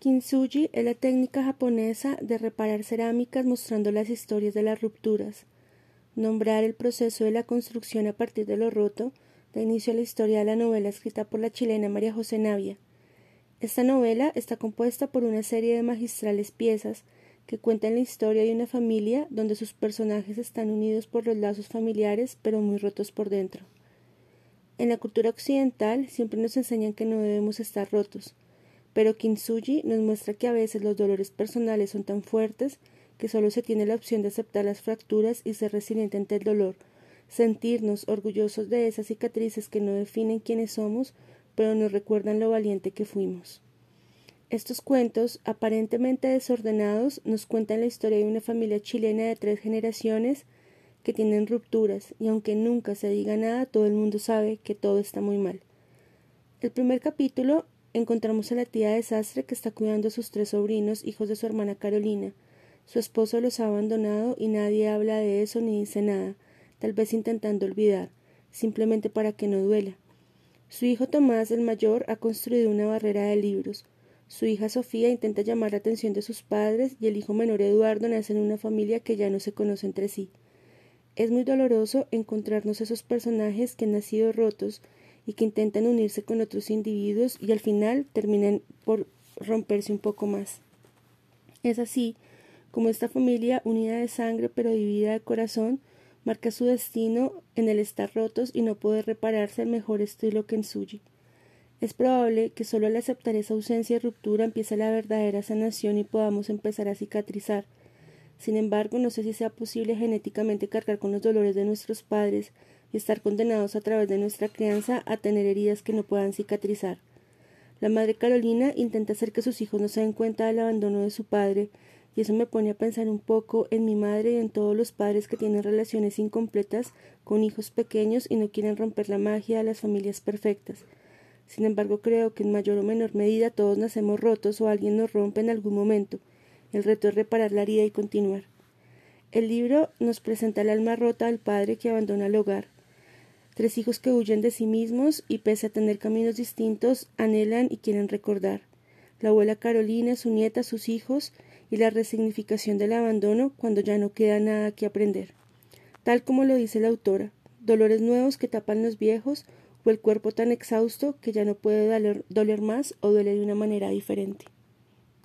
Kintsugi es la técnica japonesa de reparar cerámicas mostrando las historias de las rupturas. Nombrar el proceso de la construcción a partir de lo roto da inicio a la historia de la novela escrita por la chilena María José Navia. Esta novela está compuesta por una serie de magistrales piezas que cuentan la historia de una familia donde sus personajes están unidos por los lazos familiares pero muy rotos por dentro. En la cultura occidental siempre nos enseñan que no debemos estar rotos, pero Kintsugi nos muestra que a veces los dolores personales son tan fuertes que solo se tiene la opción de aceptar las fracturas y ser resiliente ante el dolor, sentirnos orgullosos de esas cicatrices que no definen quiénes somos, pero nos recuerdan lo valiente que fuimos. Estos cuentos, aparentemente desordenados, nos cuentan la historia de una familia chilena de tres generaciones que tienen rupturas, y aunque nunca se diga nada, todo el mundo sabe que todo está muy mal. El primer capítulo encontramos a la tía desastre que está cuidando a sus tres sobrinos, hijos de su hermana Carolina. Su esposo los ha abandonado y nadie habla de eso ni dice nada, tal vez intentando olvidar, simplemente para que no duela. Su hijo Tomás, el mayor, ha construido una barrera de libros. Su hija Sofía intenta llamar la atención de sus padres y el hijo menor Eduardo nace en una familia que ya no se conoce entre sí. Es muy doloroso encontrarnos esos personajes que han nacido rotos y que intentan unirse con otros individuos y al final terminan por romperse un poco más. Es así como esta familia unida de sangre pero dividida de corazón marca su destino en el estar rotos y no poder repararse al mejor estilo que en suyo. Es probable que solo al aceptar esa ausencia y ruptura empiece la verdadera sanación y podamos empezar a cicatrizar. Sin embargo, no sé si sea posible genéticamente cargar con los dolores de nuestros padres y estar condenados a través de nuestra crianza a tener heridas que no puedan cicatrizar. La madre Carolina intenta hacer que sus hijos no se den cuenta del abandono de su padre, y eso me pone a pensar un poco en mi madre y en todos los padres que tienen relaciones incompletas con hijos pequeños y no quieren romper la magia de las familias perfectas. Sin embargo, creo que en mayor o menor medida todos nacemos rotos o alguien nos rompe en algún momento. El reto es reparar la herida y continuar. El libro nos presenta el alma rota del padre que abandona el hogar, Tres hijos que huyen de sí mismos y pese a tener caminos distintos, anhelan y quieren recordar. La abuela Carolina, su nieta, sus hijos y la resignificación del abandono cuando ya no queda nada que aprender. Tal como lo dice la autora, dolores nuevos que tapan los viejos o el cuerpo tan exhausto que ya no puede doler, más o duele de una manera diferente.